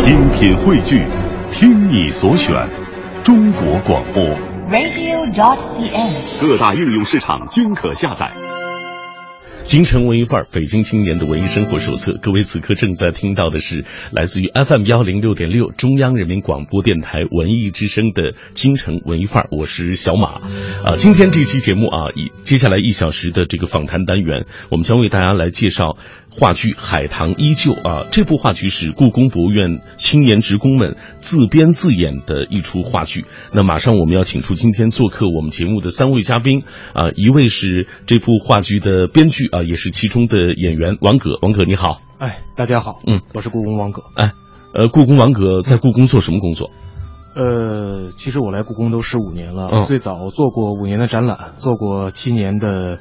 精品汇聚，听你所选，中国广播。radio.dot.cn，。各大应用市场均可下载。京城文艺范儿，北京青年的文艺生活手册。各位此刻正在听到的是来自于 FM 幺零六点六中央人民广播电台文艺之声的京城文艺范儿，我是小马。啊，今天这期节目啊，以接下来一小时的这个访谈单元，我们将为大家来介绍话剧《海棠依旧》啊。这部话剧是故宫博物院青年职工们自编自演的一出话剧。那马上我们要请出今天做客我们节目的三位嘉宾啊，一位是这部话剧的编剧啊，也是其中的演员王葛。王葛你好，哎，大家好，嗯，我是故宫王葛。哎，呃，故宫王葛在故宫做什么工作？呃，其实我来故宫都十五年了，嗯最早做过五年的展览，做过七年的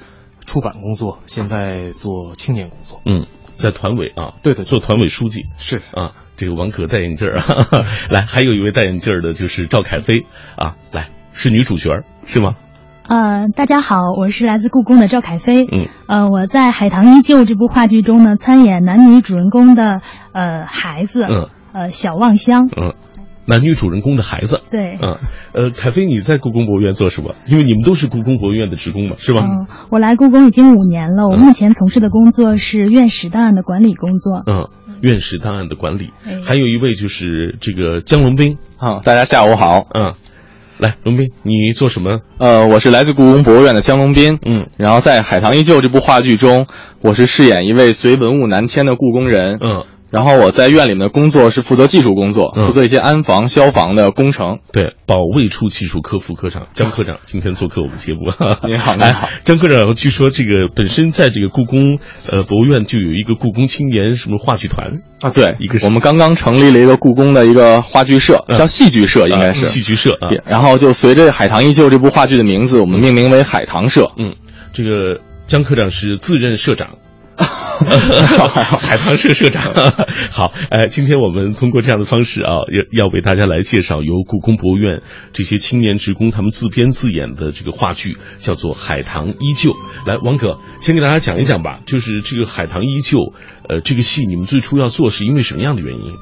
出版工作，现在做青年工作。嗯，在团委啊，对对对做团委书记是啊。这个王可戴眼镜儿，哈 哈来，还有一位戴眼镜儿的就是赵凯飞啊，来是女主角是吗？呃，大家好，我是来自故宫的赵凯飞。嗯，呃，我在《海棠依旧》这部话剧中呢，参演男女主人公的呃孩子，嗯，呃小望乡。嗯，男女主人公的孩子。对，嗯，呃，凯飞，你在故宫博物院做什么？因为你们都是故宫博物院的职工嘛，是吧？嗯，我来故宫已经五年了，我嗯目前从事的工作是院士档案的管理工作。嗯，院士档案的管理，哎还有一位就是这个江龙斌。啊，大家下午好。嗯，来，龙斌，你做什么？呃，我是来自故宫博物院的江龙斌。嗯，然后在《海棠依旧》这部话剧中，我是饰演一位随文物南迁的故宫人。嗯，然后我在院里面的工作是负责技术工作，嗯负责一些安防、消防的工程。对，保卫处技术科副科长江科长今天做客我们节目。你好你好哎，江科长，据说这个本身在这个故宫呃博物院就有一个故宫青年什么话剧团啊，对，一个我们刚刚成立了一个故宫的一个话剧社，嗯叫戏剧社，应该是。啊戏剧社啊。然后就随着《海棠依旧》这部话剧的名字，我们命名为海棠社。嗯，这个江科长是自任社长。海棠社社长，好，哎，今天我们通过这样的方式啊，要要为大家来介绍由故宫博物院这些青年职工他们自编自演的这个话剧，叫做《海棠依旧》。来，王哥先给大家讲一讲吧，就是这个《海棠依旧》，呃，这个戏你们最初要做是因为什么样的原因？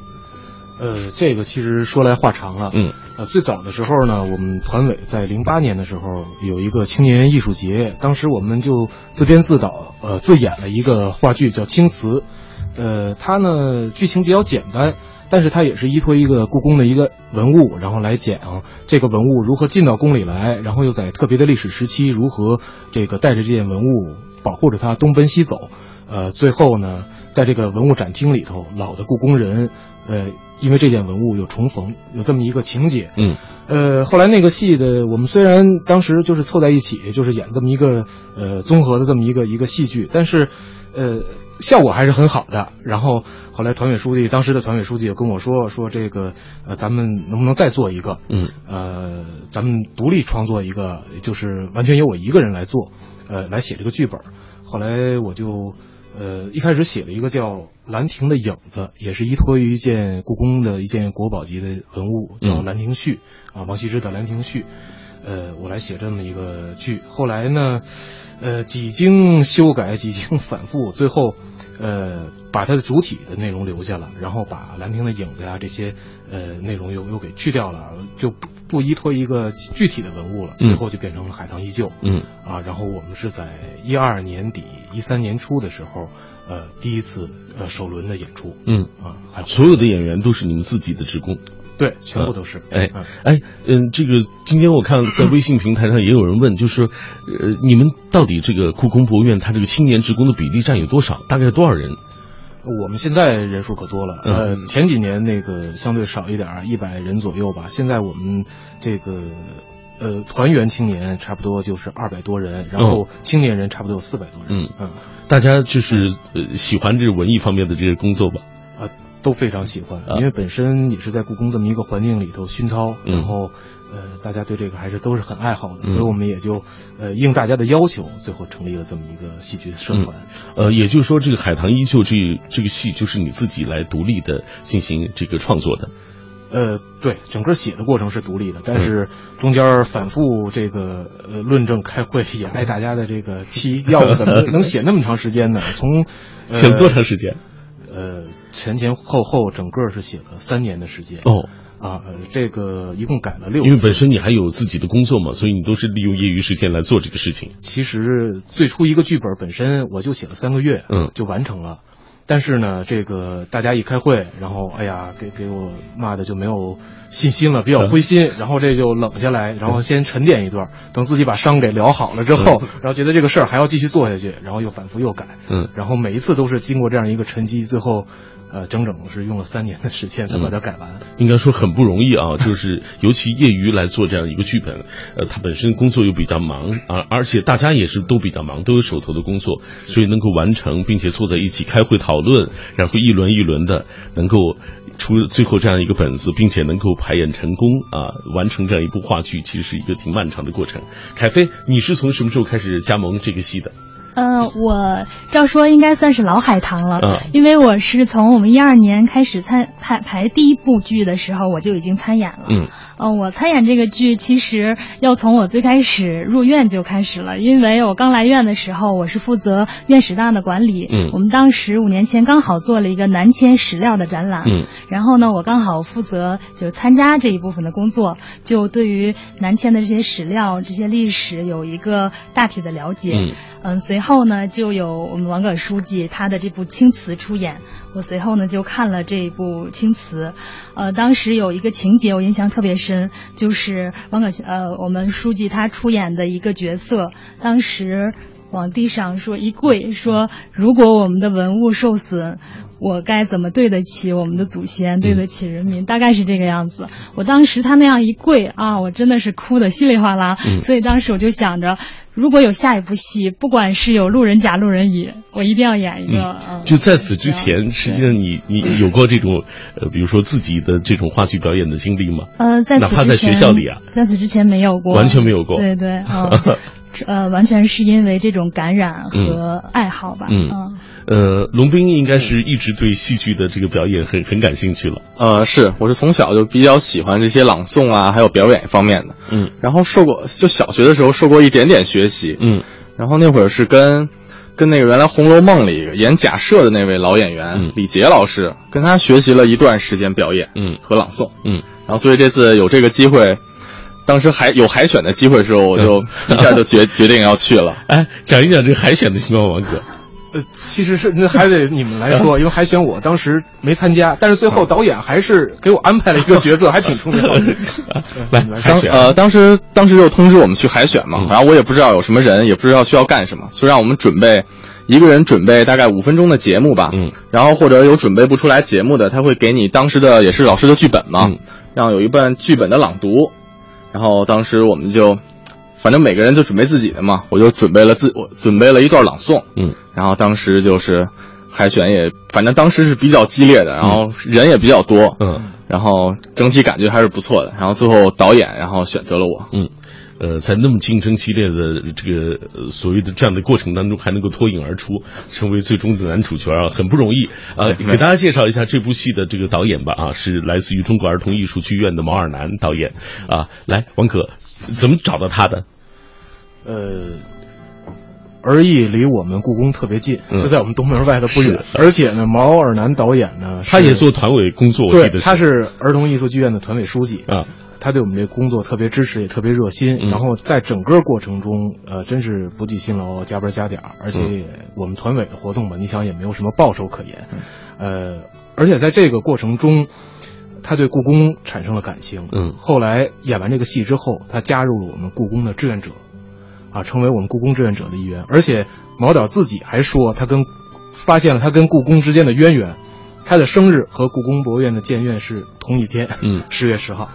呃，这个其实说来话长了。嗯，呃，最早的时候呢，我们团委在零八年的时候有一个青年艺术节，当时我们就自编自导，呃，自演了一个话剧叫《青瓷》。呃，它呢剧情比较简单，但是它也是依托一个故宫的一个文物，然后来讲这个文物如何进到宫里来，然后又在特别的历史时期如何这个带着这件文物保护着它东奔西走。呃，最后呢，在这个文物展厅里头，老的故宫人，呃，因为这件文物有重逢，有这么一个情节。嗯，呃，后来那个戏的，我们虽然当时就是凑在一起，就是演这么一个呃综合的这么一个一个戏剧，但是，呃，效果还是很好的。然后后来团委书记，当时的团委书记也跟我说，说这个呃，咱们能不能再做一个？嗯，呃，咱们独立创作一个，就是完全由我一个人来做，呃，来写这个剧本。后来我就。呃，一开始写了一个叫《兰亭的影子》，也是依托于一件故宫的一件国宝级的文物，叫《兰亭序》啊，王羲之的《兰亭序》。呃，我来写这么一个剧。后来呢，呃，几经修改，几经反复，最后，呃，把它的主体的内容留下了，然后把《兰亭的影子》呀这些呃内容又又给去掉了，就不不依托一个具体的文物了，嗯最后就变成了《海棠依旧》。嗯啊，然后我们是在一二年底、一三年初的时候，呃，第一次呃首轮的演出嗯，啊，还所有的演员都是你们自己的职工。对，全部都是。哎嗯哎，嗯，这个今天我看在 微信平台上也有人问，就是，呃，你们到底这个故宫博物院它这个青年职工的比例占有多少？大概多少人？我们现在人数可多了，嗯呃，前几年那个相对少一点儿，一百人左右吧。现在我们这个呃团员青年差不多就是二百多人，然后青年人差不多有四百多人。嗯嗯大家就是呃喜欢这个文艺方面的这个工作吧？啊，都非常喜欢，啊因为本身也是在故宫这么一个环境里头熏陶，嗯然后呃大家对这个还是都是很爱好的，嗯所以我们也就呃应大家的要求，最后成立了这么一个戏剧社团。呃，也就是说，这个《海棠依旧》这这个戏就是你自己来独立的进行这个创作的。呃，对，整个写的过程是独立的，嗯但是中间反复这个呃论证开会，也挨大家的这个批，要不怎么能写那么长时间呢？从、呃、写了多长时间？呃，前前后后整个是写了三年的时间。哦，啊，呃这个一共改了六次。因为本身你还有自己的工作嘛，所以你都是利用业余时间来做这个事情。其实最初一个剧本本身我就写了三个月，嗯就完成了。但是呢，这个大家一开会，然后哎呀，给给我骂的就没有信心了，比较灰心，然后这就冷下来，然后先沉淀一段，等自己把伤给疗好了之后，然后觉得这个事儿还要继续做下去，然后又反复又改，嗯，然后每一次都是经过这样一个沉积，最后，呃，整整是用了三年的时间才把它改完。应该说很不容易啊，就是尤其业余来做这样一个剧本，呃，他本身工作又比较忙啊，而且大家也是都比较忙，都有手头的工作，所以能够完成，并且坐在一起开会讨论，然后一轮一轮的能够出最后这样一个本子，并且能够排演成功啊，完成这样一部话剧，其实是一个挺漫长的过程。凯飞，你是从什么时候开始加盟这个戏的？呃，我照说应该算是老海棠了，嗯因为我是从我们一二年开始参排排第一部剧的时候，我就已经参演了。嗯，呃，我参演这个剧，其实要从我最开始入院就开始了，因为我刚来院的时候，我是负责院史档的管理。嗯我们当时五年前刚好做了一个南迁史料的展览。嗯，然后呢，我刚好负责就参加这一部分的工作，就对于南迁的这些史料、这些历史有一个大体的了解。嗯嗯，随后后呢，就有我们王葛书记他的这部《青瓷》出演，我随后呢就看了这一部《青瓷》，呃，当时有一个情节我印象特别深，就是王葛呃我们书记他出演的一个角色，当时往地上说一跪，说如果我们的文物受损，我该怎么对得起我们的祖先，对得起人民，大概是这个样子。我当时他那样一跪啊，我真的是哭的稀里哗啦，嗯。所以当时我就想着，如果有下一部戏，不管是有路人甲、路人乙，我一定要演一个。嗯，就在此之前，实际上你你有过这种呃，比如说自己的这种话剧表演的经历吗？呃，在此哪怕在之前，学校里啊。在此之前没有过，完全没有过。对对，嗯，呃，完全是因为这种感染和爱好吧。嗯嗯呃，龙斌应该是一直对戏剧的这个表演很很感兴趣了。呃，是，我是从小就比较喜欢这些朗诵啊，还有表演方面的。嗯然后受过，就小学的时候受过一点点学习。嗯然后那会儿是跟跟那个原来《红楼梦》里演贾赦的那位老演员、嗯李杰老师，跟他学习了一段时间表演嗯和朗诵。嗯，然后所以这次有这个机会，当时还有海选的机会的时候，我就一下就决决定要去了。哎，讲一讲这个海选的情况，王哥。呃，其实是那还得你们来说，因为海选我当时没参加，但是最后导演还是给我安排了一个角色，还挺重要的。来你们海选。呃，当时当时就通知我们去海选嘛，嗯。然后我也不知道有什么人，也不知道需要干什么，就让我们准备一个人准备大概五分钟的节目吧，嗯，然后或者有准备不出来节目的，他会给你当时的也是老师的剧本嘛，嗯。然后有一段剧本的朗读，然后当时我们就，反正每个人就准备自己的嘛，我就准备了自我准备了一段朗诵，嗯然后当时就是海选也，反正当时是比较激烈的，然后人也比较多，嗯然后整体感觉还是不错的。然后最后导演然后选择了我，嗯。呃，在那么竞争激烈的这个呃所谓的这样的过程当中，还能够脱颖而出，成为最终的男主角啊，很不容易。呃，给大家介绍一下这部戏的这个导演吧，啊，是来自于中国儿童艺术剧院的毛尔南导演啊。来，王可，怎么找到他的？呃，而艺离我们故宫特别近，嗯就在我们东门外的不远是。而且呢，毛尔南导演呢，他也做团委工作，我记对，得他是儿童艺术剧院的团委书记啊，他对我们这工作特别支持，也特别热心。嗯然后在整个过程中，呃，真是不计辛劳，加班加点儿。而且我们团委的活动嘛，你想也没有什么报酬可言，呃，而且在这个过程中，他对故宫产生了感情。嗯后来演完这个戏之后，他加入了我们故宫的志愿者，啊，成为我们故宫志愿者的一员。而且毛导自己还说，他跟发现了他跟故宫之间的渊源。他的生日和故宫博物院的建院是同一天，嗯 十月十号。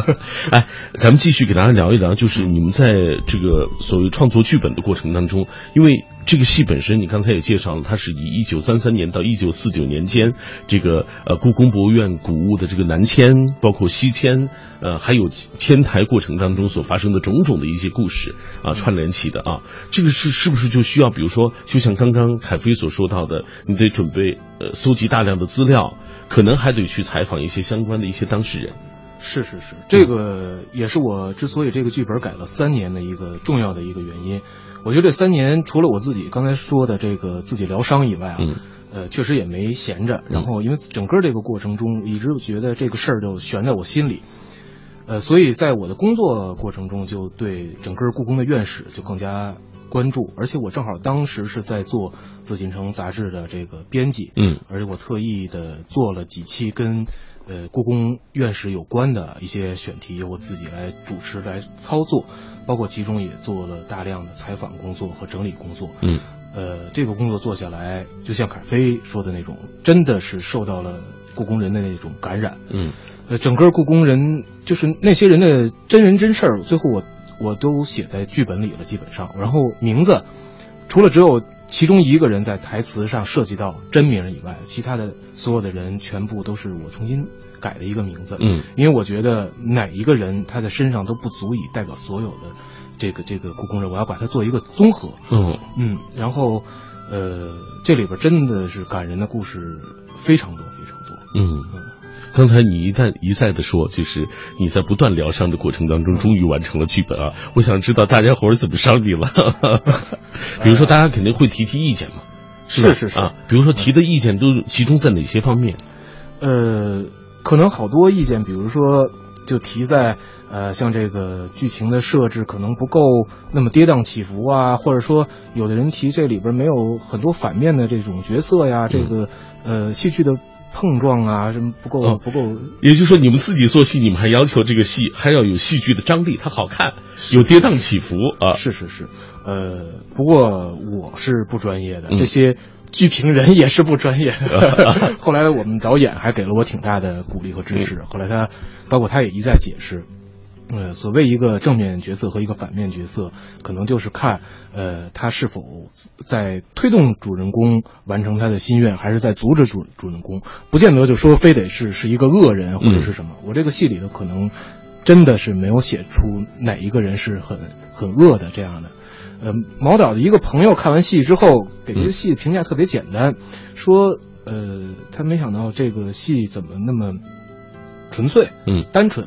哎，咱们继续给大家聊一聊，就是你们在这个所谓创作剧本的过程当中，因为这个戏本身，你刚才也介绍了，它是以一九三三年到一九四九年间，这个呃故宫博物院古物的这个南迁，包括西迁，呃，还有迁台过程当中所发生的种种的一些故事啊串联起的啊，这个是是不是就需要，比如说，就像刚刚凯飞所说到的，你得准备呃搜集大量的资料，可能还得去采访一些相关的一些当事人。是是是，这个也是我之所以这个剧本改了三年的一个重要的一个原因。我觉得这三年除了我自己刚才说的这个自己疗伤以外啊，嗯呃，确实也没闲着。然后因为整个这个过程中，一直觉得这个事儿就悬在我心里，呃，所以在我的工作过程中，就对整个故宫的院史就更加关注。而且我正好当时是在做《紫禁城》杂志的这个编辑，嗯，而且我特意的做了几期跟呃故宫院史有关的一些选题，由我自己来主持来操作，包括其中也做了大量的采访工作和整理工作，嗯。呃，这个工作做下来，就像凯飞说的那种，真的是受到了故宫人的那种感染。嗯，呃，整个故宫人就是那些人的真人真事儿，最后我我都写在剧本里了，基本上。然后名字，除了只有其中一个人在台词上涉及到真名以外，其他的所有的人全部都是我重新改的一个名字。嗯，因为我觉得哪一个人他的身上都不足以代表所有的。这个这个故宫人，我要把它做一个综合。嗯嗯，然后，呃，这里边真的是感人的故事非常多，非常多。嗯，刚才你一旦一再的说，就是你在不断疗伤的过程当中，终于完成了剧本啊！我想知道大家伙儿怎么伤你了？比如说，大家肯定会提提意见嘛，是是是啊。比如说提的意见都集中在哪些方面？呃，可能好多意见，比如说就提在。呃，像这个剧情的设置可能不够那么跌宕起伏啊，或者说有的人提这里边没有很多反面的这种角色呀，这个呃戏剧的碰撞啊什么不够不够。也就是说，你们自己做戏，你们还要求这个戏还要有戏剧的张力，它好看，有跌宕起伏啊。是是是，呃，不过我是不专业的，这些剧评人也是不专业的。后来我们导演还给了我挺大的鼓励和支持，后来他包括他也一再解释。呃，所谓一个正面角色和一个反面角色，可能就是看，呃，他是否在推动主人公完成他的心愿，还是在阻止主主人公，不见得就说非得是是一个恶人或者是什么。我这个戏里头可能真的是没有写出哪一个人是很很恶的这样的。呃，毛导的一个朋友看完戏之后，给这个戏评价特别简单，说，呃，他没想到这个戏怎么那么纯粹，嗯，单纯，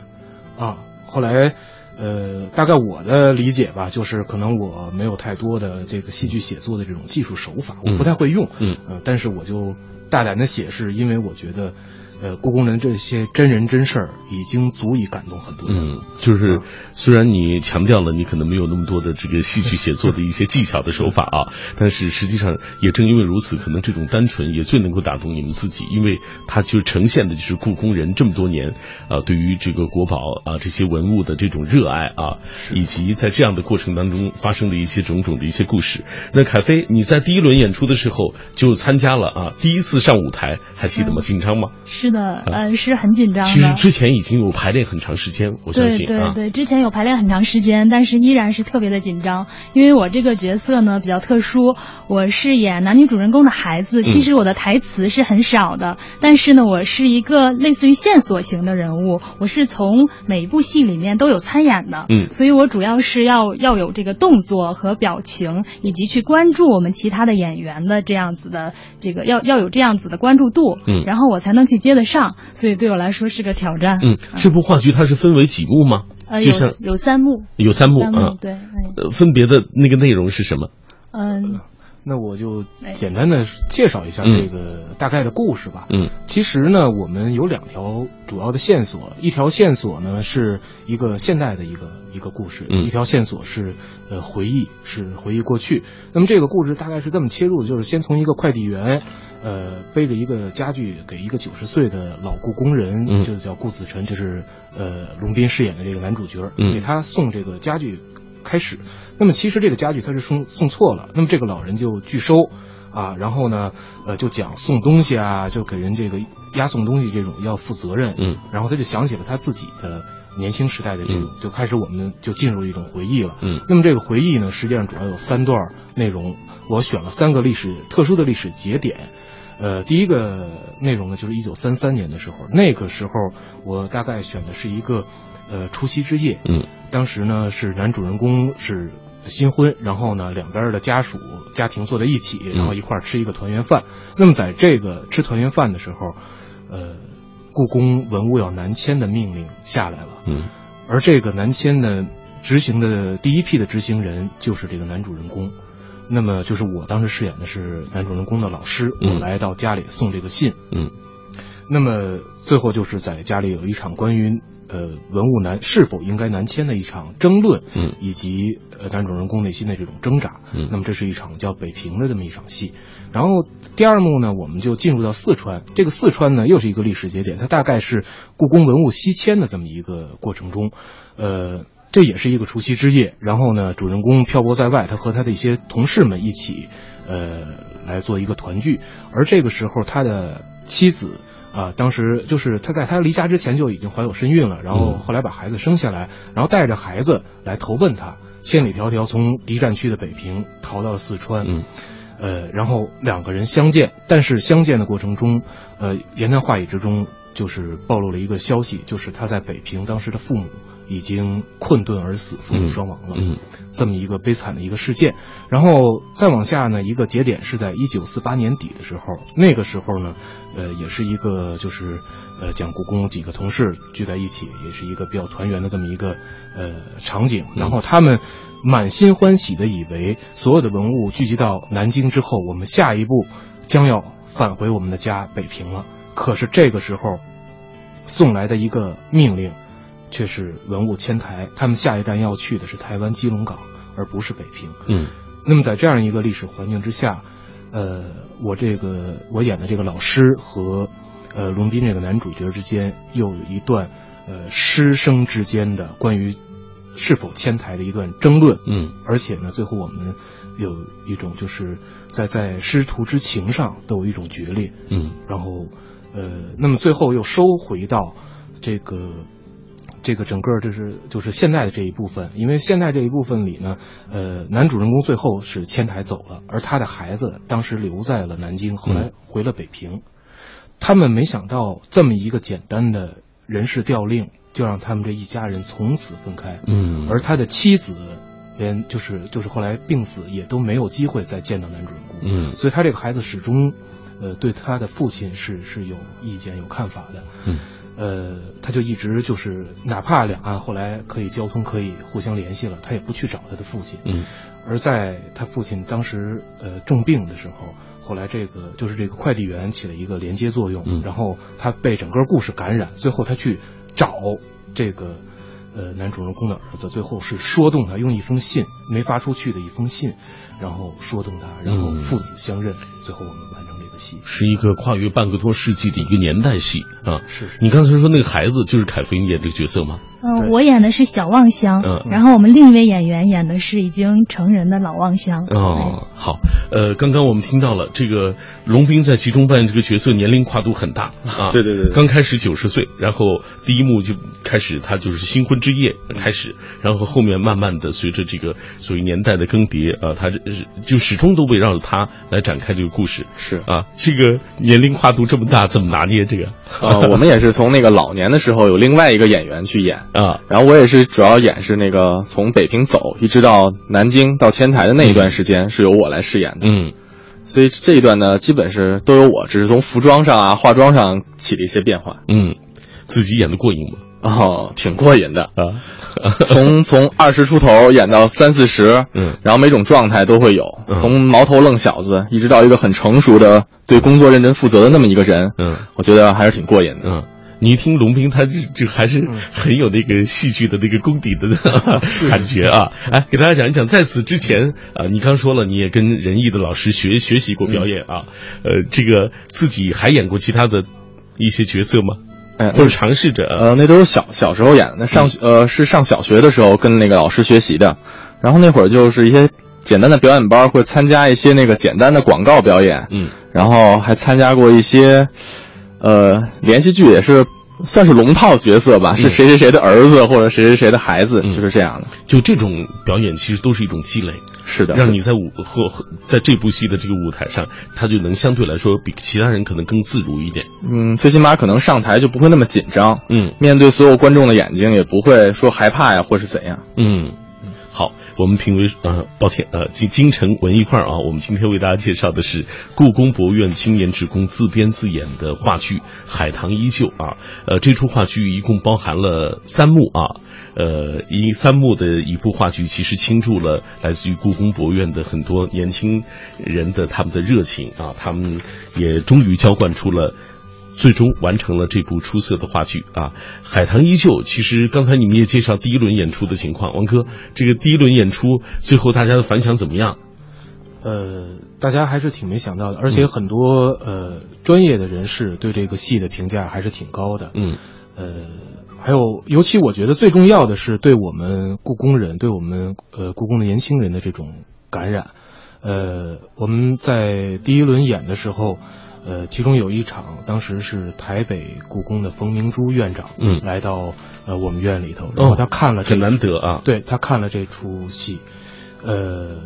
啊。后来，呃，大概我的理解吧，就是可能我没有太多的这个戏剧写作的这种技术手法，我不太会用，嗯，呃，但是我就大胆的写，是因为我觉得。呃，故宫人这些真人真事儿已经足以感动很多人。嗯，就是虽然你强调了你可能没有那么多的这个戏剧写作的一些技巧的手法啊，但是实际上也正因为如此，可能这种单纯也最能够打动你们自己，因为它就呈现的就是故宫人这么多年啊对于这个国宝啊这些文物的这种热爱啊，以及在这样的过程当中发生的一些种种的一些故事。那凯飞，你在第一轮演出的时候就参加了啊，第一次上舞台，还记得吗？紧张吗？是。的，呃，是很紧张的。其实之前已经有排练很长时间，我相信对对对，之前有排练很长时间，但是依然是特别的紧张，因为我这个角色呢比较特殊，我是演男女主人公的孩子，其实我的台词是很少的，但是呢，我是一个类似于线索型的人物，我是从每一部戏里面都有参演的，嗯，所以我主要是要要有这个动作和表情，以及去关注我们其他的演员的这样子的这个要要有这样子的关注度，嗯，然后我才能去接得。上，所以对我来说是个挑战。嗯，这部话剧它是分为几幕吗？呃，有有三幕，有三幕啊。对，呃，分别的那个内容是什么？嗯，那我就简单的介绍一下这个大概的故事吧。嗯，其实呢，我们有两条主要的线索，一条线索呢是一个现代的一个一个故事，一条线索是呃回忆，是回忆过去。那么这个故事大概是这么切入的，就是先从一个快递员。呃，背着一个家具给一个九十岁的老故宫人，就叫顾子辰，就是呃龙斌饰演的这个男主角，给他送这个家具开始。那么其实这个家具他是送送错了，那么这个老人就拒收啊，然后呢，呃，就讲送东西啊，就给人这个押送东西这种要负责任，嗯，然后他就想起了他自己的年轻时代的这种，就开始我们就进入一种回忆了，嗯，那么这个回忆呢，实际上主要有三段内容，我选了三个历史特殊的历史节点。呃，第一个内容呢，就是一九三三年的时候，那个时候我大概选的是一个，呃，除夕之夜。嗯，当时呢是男主人公是新婚，然后呢两边的家属家庭坐在一起，然后一块吃一个团圆饭。那么在这个吃团圆饭的时候，呃，故宫文物要南迁的命令下来了。嗯，而这个南迁的执行的第一批的执行人就是这个男主人公。那么就是我当时饰演的是男主人公的老师，嗯我来到家里送这个信。嗯那么最后就是在家里有一场关于呃文物南是否应该南迁的一场争论，嗯以及呃男主人公内心的这种挣扎。嗯那么这是一场叫北平的这么一场戏。然后第二幕呢，我们就进入到四川。这个四川呢，又是一个历史节点，它大概是故宫文物西迁的这么一个过程中，呃。这也是一个除夕之夜，然后呢，主人公漂泊在外，他和他的一些同事们一起，呃，来做一个团聚。而这个时候，他的妻子啊，当时就是他在他离家之前就已经怀有身孕了，然后嗯。后来把孩子生下来，然后带着孩子来投奔他，千里迢迢从敌占区的北平逃到了四川，嗯。呃，然后两个人相见，但是相见的过程中，呃，言谈话语之中就是暴露了一个消息，就是他在北平当时的父母已经困顿而死，父母双亡了。嗯这么一个悲惨的一个事件。然后再往下呢，一个节点是在一九四八年底的时候，那个时候呢，呃，也是一个就是呃讲故宫几个同事聚在一起，也是一个比较团圆的这么一个呃场景。然后他们满心欢喜的以为所有的文物聚集到南京之后，我们下一步将要返回我们的家北平了。可是这个时候送来的一个命令。却是文物迁台，他们下一站要去的是台湾基隆港，而不是北平。嗯那么在这样一个历史环境之下，呃，我这个我演的这个老师和呃龙斌这个男主角之间又有一段呃师生之间的关于是否迁台的一段争论。嗯而且呢，最后我们有一种就是在在师徒之情上都有一种决裂。嗯然后，呃，那么最后又收回到这个这个整个就是就是现在的这一部分，因为现在这一部分里呢，呃，男主人公最后是迁台走了，而他的孩子当时留在了南京，后来回了北平。他们没想到这么一个简单的人事调令，就让他们这一家人从此分开。嗯，而他的妻子连就是就是后来病死，也都没有机会再见到男主人公。嗯所以他这个孩子始终，呃，对他的父亲是是有意见、有看法的。嗯，呃，他就一直就是，哪怕两岸后来可以交通、可以互相联系了，他也不去找他的父亲。嗯。而在他父亲当时呃重病的时候，后来这个就是这个快递员起了一个连接作用，嗯。然后他被整个故事感染，最后他去找这个呃男主人公的儿子，最后是说动他用一封信没发出去的一封信，然后说动他，然后嗯。父子相认，最后我们完成是一个跨越半个多世纪的一个年代戏啊。是你刚才说那个孩子就是凯飞演这个角色吗？嗯、对我演的是小望乡，嗯然后我们另一位演员演的是已经成人的老望乡。哦，好，呃，刚刚我们听到了这个龙斌在其中扮演这个角色，年龄跨度很大 啊。对对对对刚开始九十岁，然后第一幕就开始他就是新婚之夜开始，然后后面慢慢的随着这个所谓年代的更迭啊，他是就始终都围绕着他来展开这个故事。是啊，这个年龄跨度这么大，怎么拿捏这个？呃，我们也是从那个老年的时候有另外一个演员去演，啊，然后我也是主要演是那个从北平走一直到南京到天台的那一段时间是由我来饰演的，嗯。所以这一段呢基本是都有我，只是从服装上啊、化妆上起了一些变化。嗯，自己演的过瘾吗？哦，挺过瘾的，啊，从从二十出头演到三四十，嗯。然后每种状态都会有，嗯。从毛头愣小子一直到一个很成熟的、对工作认真负责的那么一个人，嗯。我觉得还是挺过瘾的。嗯。你一听龙斌，他这这还是很有那个戏剧的那个功底的 感觉啊！哎，给大家讲一讲，在此之前啊，你刚说了，你也跟仁义的老师学学习过表演啊，呃，这个自己还演过其他的一些角色吗？哎或者尝试着啊？呃，那都是小小时候演的，那上呃是上小学的时候跟那个老师学习的，然后那会儿就是一些简单的表演班，会参加一些那个简单的广告表演，嗯。然后还参加过一些，呃，连续剧也是算是龙套角色吧，是谁谁谁的儿子或者谁谁谁的孩子，嗯就是这样的。就这种表演其实都是一种积累，是的，让你在舞或或在这部戏的这个舞台上，他就能相对来说比其他人可能更自如一点。嗯，最起码可能上台就不会那么紧张，嗯面对所有观众的眼睛也不会说害怕呀或是怎样。嗯，好，我们评为呃，抱歉呃，京京城文艺范儿啊，我们今天为大家介绍的是故宫博物院青年职工自编自演的话剧《海棠依旧》啊。呃，这出话剧一共包含了三幕啊。呃，一三幕的一部话剧，其实倾注了来自于故宫博物院的很多年轻人的他们的热情啊，他们也终于浇灌出了。最终完成了这部出色的话剧啊！海棠依旧。其实刚才你们也介绍第一轮演出的情况，王哥，这个第一轮演出最后大家的反响怎么样？呃，大家还是挺没想到的，而且很多呃专业的人士对这个戏的评价还是挺高的。嗯，呃，还有，尤其我觉得最重要的是对我们故宫人，对我们呃故宫的年轻人的这种感染。呃，我们在第一轮演的时候。呃，其中有一场，当时是台北故宫的冯明珠院长，嗯，来到呃我们院里头，然后他看了，很难得啊，对他看了这出戏，呃，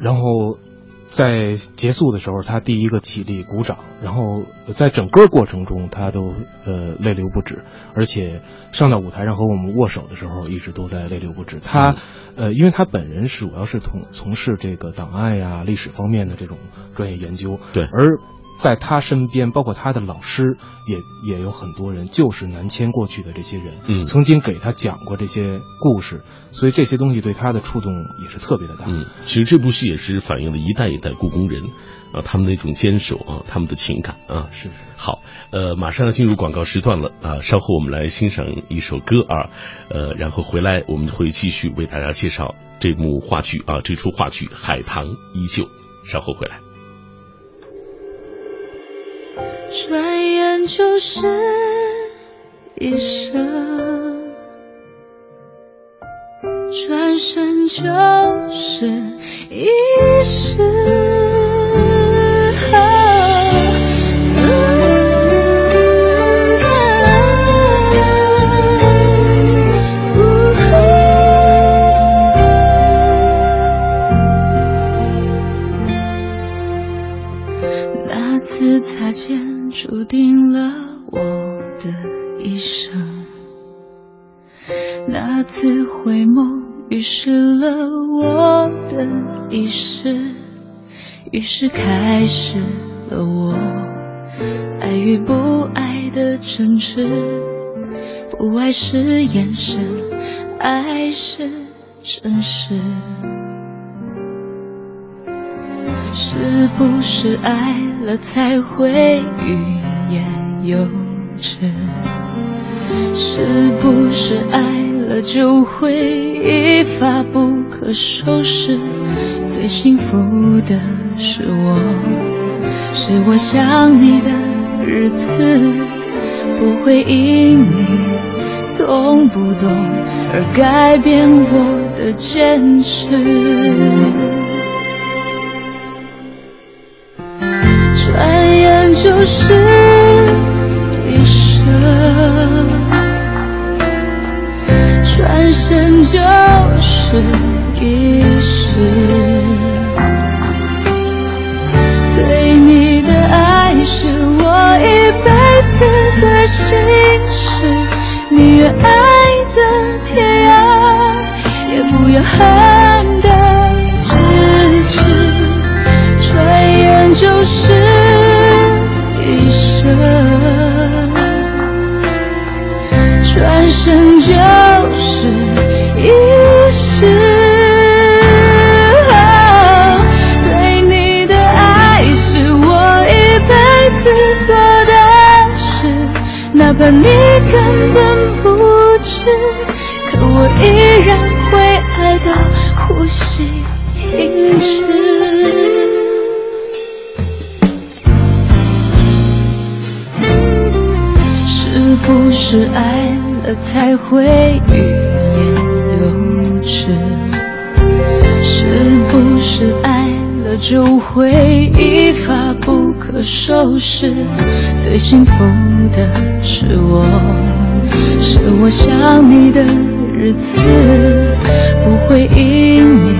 然后在结束的时候，他第一个起立鼓掌，然后在整个过程中，他都呃泪流不止，而且上到舞台上和我们握手的时候，一直都在泪流不止。他呃，因为他本人主要是从从事这个档案呀、历史方面的这种专业研究，对，而。在他身边，包括他的老师，也也有很多人，就是南迁过去的这些人，嗯，曾经给他讲过这些故事，所以这些东西对他的触动也是特别的大。嗯，其实这部戏也是反映了一代一代故宫人啊，他们那种坚守啊，他们的情感啊。是好，呃，马上要进入广告时段了啊，稍后我们来欣赏一首歌啊，呃，然后回来我们会继续为大家介绍这幕话剧啊，这出话剧《海棠依旧》，稍后回来。转眼就是一生，转身就是一世。是开始了我爱与不爱的争执。不爱是眼神，爱是真实。是不是爱了才会欲言又止？是不是爱了就会一发不可收拾？最幸福的是我，是我想你的日子，不会因你懂不懂而改变我的坚持。转眼就是一生，转身就是一世。最幸福的是我，是我想你的日子，不会因你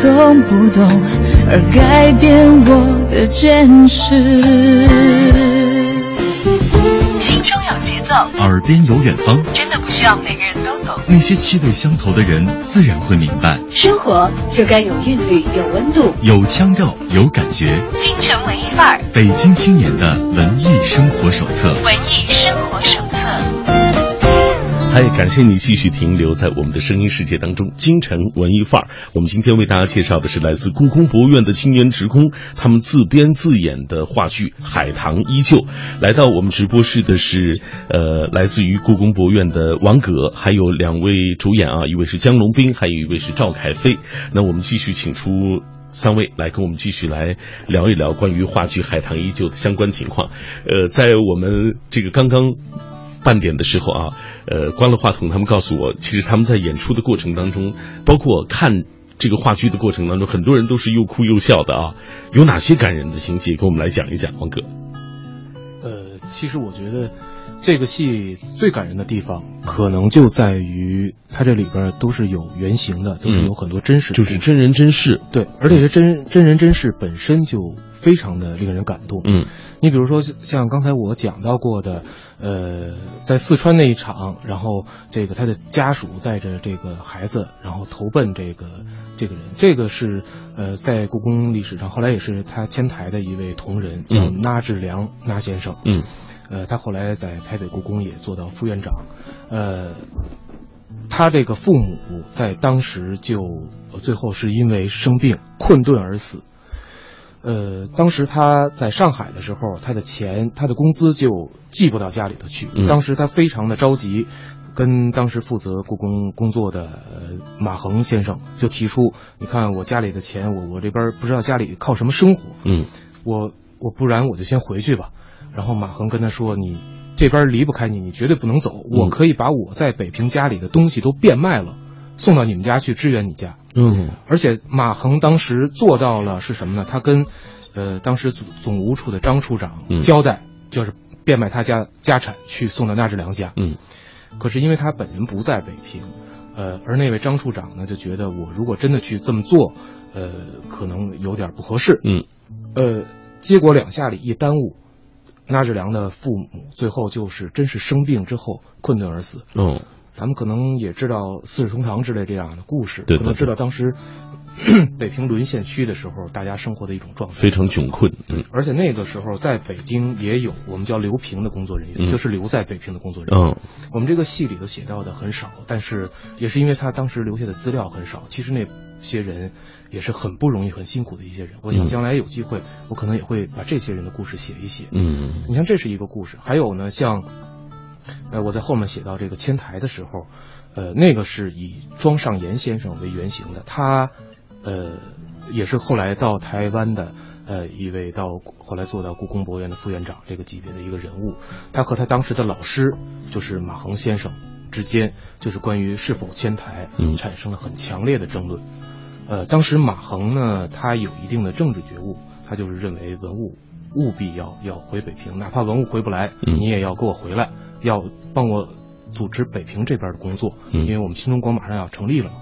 懂不懂而改变我的坚持。心中有节奏。奏，耳边有远方，真的不需要每个人都懂。那些气味相投的人，自然会明白。生活就该有韵律，有温度，有腔调，有感觉。京城文艺范儿，北京青年的文艺生活手册。文艺生活手册。嗨，感谢你继续停留在我们的声音世界当中，京城文艺范儿。我们今天为大家介绍的是来自故宫博物院的青年职工，他们自编自演的话剧《海棠依旧》。来到我们直播室的是，呃，来自于故宫博物院的王葛，还有两位主演啊，一位是江龙斌，还有一位是赵凯飞。那我们继续请出。三位来跟我们继续来聊一聊关于话剧《海棠依旧》的相关情况。呃，在我们这个刚刚半点的时候啊，呃，关了话筒，他们告诉我，其实他们在演出的过程当中，包括看这个话剧的过程当中，很多人都是又哭又笑的啊。有哪些感人的情节，跟我们来讲一讲，王哥？呃，其实我觉得。这个戏最感人的地方，可能就在于它这里边都是有原型的，都是有很多真实的，就是真人真事。对，而且这真真人真事本身就非常的令人感动。嗯，你比如说像刚才我讲到过的，呃，在四川那一场，然后这个他的家属带着这个孩子，然后投奔这个这个人，这个是呃在故宫历史上后来也是他迁台的一位同仁，叫那志良那先生。嗯。呃，他后来在台北故宫也做到副院长，呃，他这个父母在当时就最后是因为生病困顿而死，呃，当时他在上海的时候，他的钱他的工资就寄不到家里头去，当时他非常的着急，跟当时负责故宫工作的马恒先生就提出，你看我家里的钱，我我这边不知道家里靠什么生活，嗯，我我不然我就先回去吧。然后马恒跟他说：“你这边离不开你，你绝对不能走。我可以把我在北平家里的东西都变卖了，送到你们家去支援你家。嗯，而且马恒当时做到了是什么呢？他跟，呃，当时总总务处的张处长交代，就是变卖他家家产去送到纳志良家。嗯，可是因为他本人不在北平，呃，而那位张处长呢就觉得我如果真的去这么做，呃，可能有点不合适。嗯，呃，结果两下里一耽误。”那志良的父母最后就是真是生病之后困顿而死。嗯，咱们可能也知道四世同堂之类这样的故事，可能知道当时北平沦陷区的时候，大家生活的一种状态，非常窘困。嗯，而且那个时候在北京也有我们叫留平的工作人员，就是留在北平的工作人员。嗯，我们这个戏里头写到的很少，但是也是因为他当时留下的资料很少。其实那些人。也是很不容易、很辛苦的一些人。我想将来有机会，我可能也会把这些人的故事写一写。嗯，你看，这是一个故事。还有呢，像，呃，我在后面写到这个迁台的时候，呃，那个是以庄尚岩先生为原型的。他，呃，也是后来到台湾的，呃，一位到后来做到故宫博物院的副院长这个级别的一个人物。他和他当时的老师，就是马恒先生之间，就是关于是否迁台，产生了很强烈的争论。呃，当时马恒呢，他有一定的政治觉悟，他就是认为文物务必要要回北平，哪怕文物回不来，你也要给我回来，要帮我组织北平这边的工作，因为我们新中国马上要成立了嘛。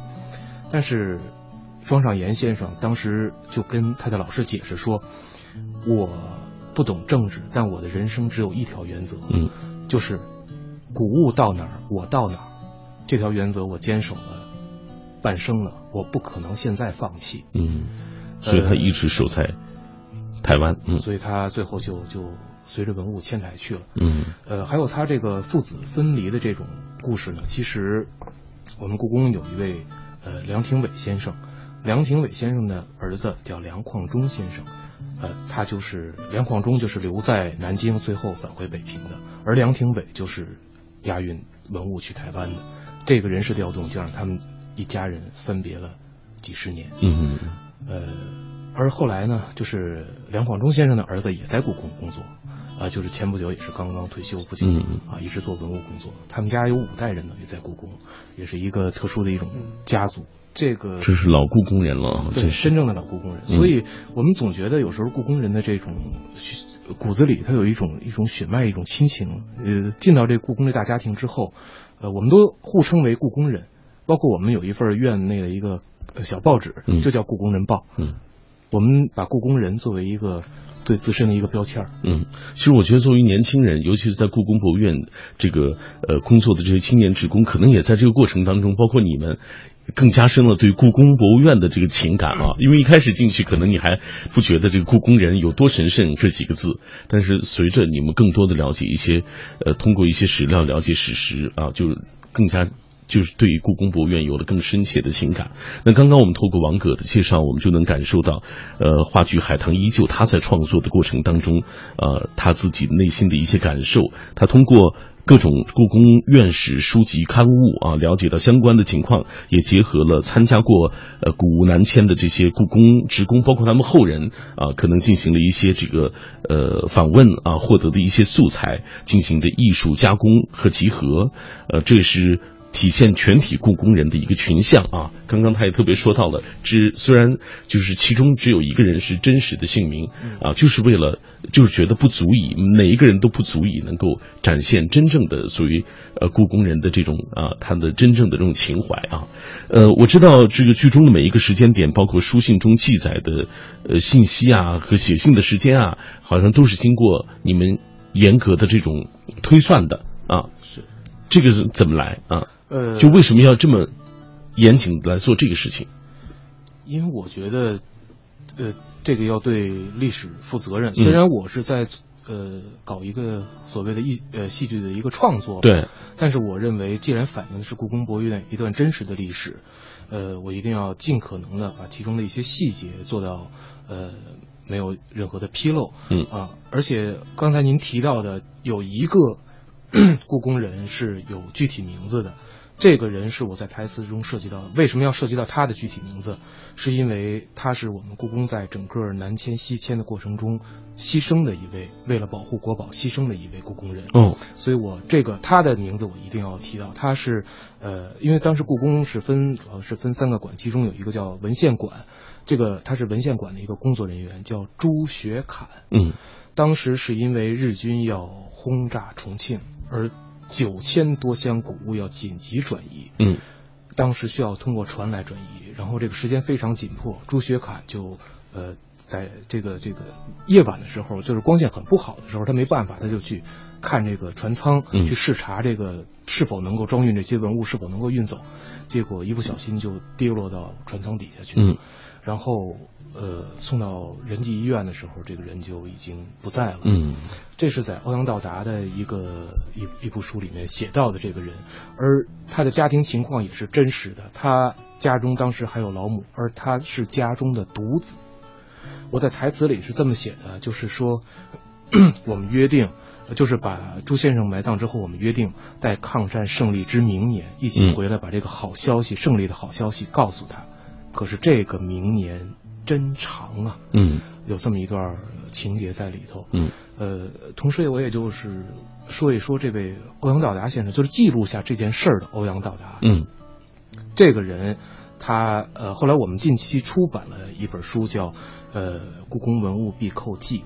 但是庄尚岩先生当时就跟他的老师解释说，我不懂政治，但我的人生只有一条原则，嗯，就是古物到哪儿我到哪儿，这条原则我坚守了。半生了，我不可能现在放弃。嗯，所以他一直守在台湾。嗯，所以他最后就就随着文物迁台去了。嗯，呃，还有他这个父子分离的这种故事呢，其实我们故宫有一位呃梁廷伟先生，梁廷伟先生的儿子叫梁况忠先生，呃，他就是梁况忠就是留在南京，最后返回北平的，而梁廷伟就是押运文物去台湾的。这个人事调动就让他们。一家人分别了几十年，嗯，呃，而后来呢，就是梁广忠先生的儿子也在故宫工作，啊，就是前不久也是刚刚退休不久，啊，一直做文物工作。他们家有五代人呢，也在故宫，也是一个特殊的一种家族。这个这是老故宫人了，对，真正的老故宫人。所以我们总觉得有时候故宫人的这种骨子里，他有一种一种血脉，一种亲情。呃，进到这故宫这大家庭之后，呃，我们都互称为故宫人。包括我们有一份院内的一个小报纸，就叫《故宫人报》。嗯，我们把故宫人作为一个对自身的一个标签儿。嗯，其实我觉得作为年轻人，尤其是在故宫博物院这个呃工作的这些青年职工，可能也在这个过程当中，包括你们。更加深了对故宫博物院的这个情感啊，因为一开始进去，可能你还不觉得这个故宫人有多神圣这几个字，但是随着你们更多的了解一些，呃，通过一些史料了解史实啊，就更加就是对于故宫博物院有了更深切的情感。那刚刚我们透过王葛的介绍，我们就能感受到，呃，话剧《海棠依旧》他在创作的过程当中，呃，他自己内心的一些感受，他通过。各种故宫院史书籍刊物啊，了解到相关的情况，也结合了参加过呃古物南迁的这些故宫职工，包括他们后人啊，可能进行了一些这个呃访问啊，获得的一些素材，进行的艺术加工和集合，呃，这是。体现全体故宫人的一个群像啊！刚刚他也特别说到了，只虽然就是其中只有一个人是真实的姓名啊，就是为了就是觉得不足以，每一个人都不足以能够展现真正的属于呃故宫人的这种啊他的真正的这种情怀啊。呃，我知道这个剧中的每一个时间点，包括书信中记载的呃信息啊和写信的时间啊，好像都是经过你们严格的这种推算的啊。是，这个是怎么来啊？呃，就为什么要这么严谨来做这个事情？因为我觉得，呃，这个要对历史负责任。虽然我是在呃搞一个所谓的艺呃戏剧的一个创作，对，但是我认为，既然反映的是故宫博物院一段真实的历史，呃，我一定要尽可能的把其中的一些细节做到呃没有任何的纰漏。嗯啊，而且刚才您提到的有一个 故宫人是有具体名字的。这个人是我在台词中涉及到的，为什么要涉及到他的具体名字？是因为他是我们故宫在整个南迁西迁的过程中牺牲的一位，为了保护国宝牺牲的一位故宫人。哦，所以我这个他的名字我一定要提到。他是，呃，因为当时故宫是分主要是分三个馆，其中有一个叫文献馆，这个他是文献馆的一个工作人员，叫朱学侃。嗯，当时是因为日军要轰炸重庆而。九千多箱谷物要紧急转移，嗯，当时需要通过船来转移，然后这个时间非常紧迫，朱学侃就呃在这个这个夜晚的时候，就是光线很不好的时候，他没办法，他就去看这个船舱，去视察这个是否能够装运这些文物，是否能够运走，结果一不小心就跌落到船舱底下去了，然后。呃，送到仁济医院的时候，这个人就已经不在了。嗯，这是在欧阳道达的一个一一部书里面写到的这个人，而他的家庭情况也是真实的。他家中当时还有老母，而他是家中的独子。我在台词里是这么写的，就是说，我们约定，就是把朱先生埋葬之后，我们约定在抗战胜利之明年一起回来，把这个好消息、胜利的好消息告诉他。可是这个明年。真长啊，嗯，有这么一段情节在里头，嗯，呃，同时我也就是说一说这位欧阳道达先生，就是记录下这件事儿的欧阳道达，嗯，这个人，他呃，后来我们近期出版了一本书，叫《呃故宫文物必扣记》，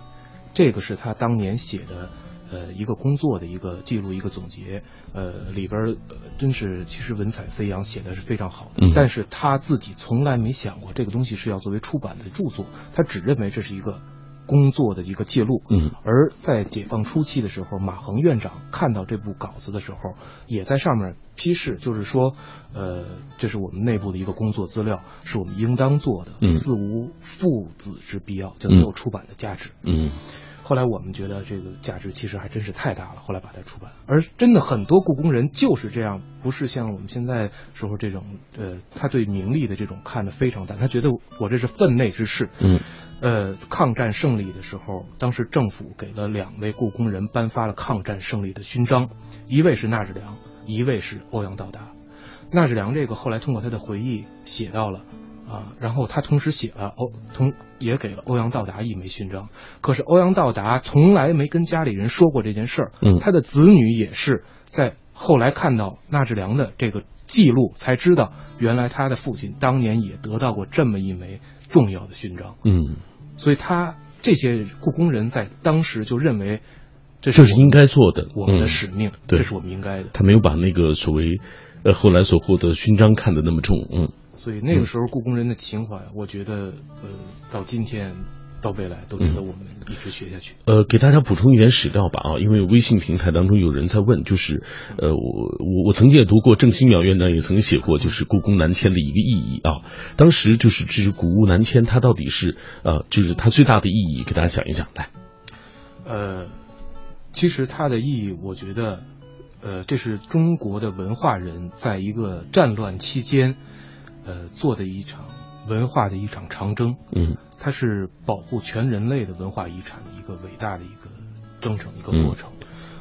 这个是他当年写的。呃，一个工作的一个记录，一个总结，呃，里边呃真是其实文采飞扬，写的是非常好的。嗯。但是他自己从来没想过这个东西是要作为出版的著作，他只认为这是一个工作的一个记录。嗯。而在解放初期的时候，马恒院长看到这部稿子的时候，也在上面批示，就是说，呃，这是我们内部的一个工作资料，是我们应当做的，似无父子之必要，就没有出版的价值。嗯。后来我们觉得这个价值其实还真是太大了，后来把它出版。而真的很多故宫人就是这样，不是像我们现在时候这种，呃，他对名利的这种看得非常淡，他觉得我这是分内之事。嗯，呃，抗战胜利的时候，当时政府给了两位故宫人颁发了抗战胜利的勋章，一位是纳志良，一位是欧阳道达。纳志良这个后来通过他的回忆写到了。啊，然后他同时写了欧，同也给了欧阳道达一枚勋章。可是欧阳道达从来没跟家里人说过这件事儿。嗯，他的子女也是在后来看到纳智良的这个记录，才知道原来他的父亲当年也得到过这么一枚重要的勋章。嗯，所以他这些故宫人在当时就认为，这是应该做的，我们的使命，这是我们应该的。他没有把那个所谓呃后来所获得勋章看得那么重。嗯。所以那个时候故宫人的情怀，我觉得，呃，到今天到未来都值得我们一直学下去。呃，给大家补充一点史料吧啊，因为微信平台当中有人在问，就是呃，我我我曾经也读过郑新淼院长也曾经写过，就是故宫南迁的一个意义啊。当时就是至于古物南迁，它到底是呃，就是它最大的意义，给大家讲一讲来。呃，其实它的意义，我觉得，呃，这是中国的文化人在一个战乱期间，呃，做的一场文化的一场长征。嗯，它是保护全人类的文化遗产的一个伟大的一个征程，一个过程。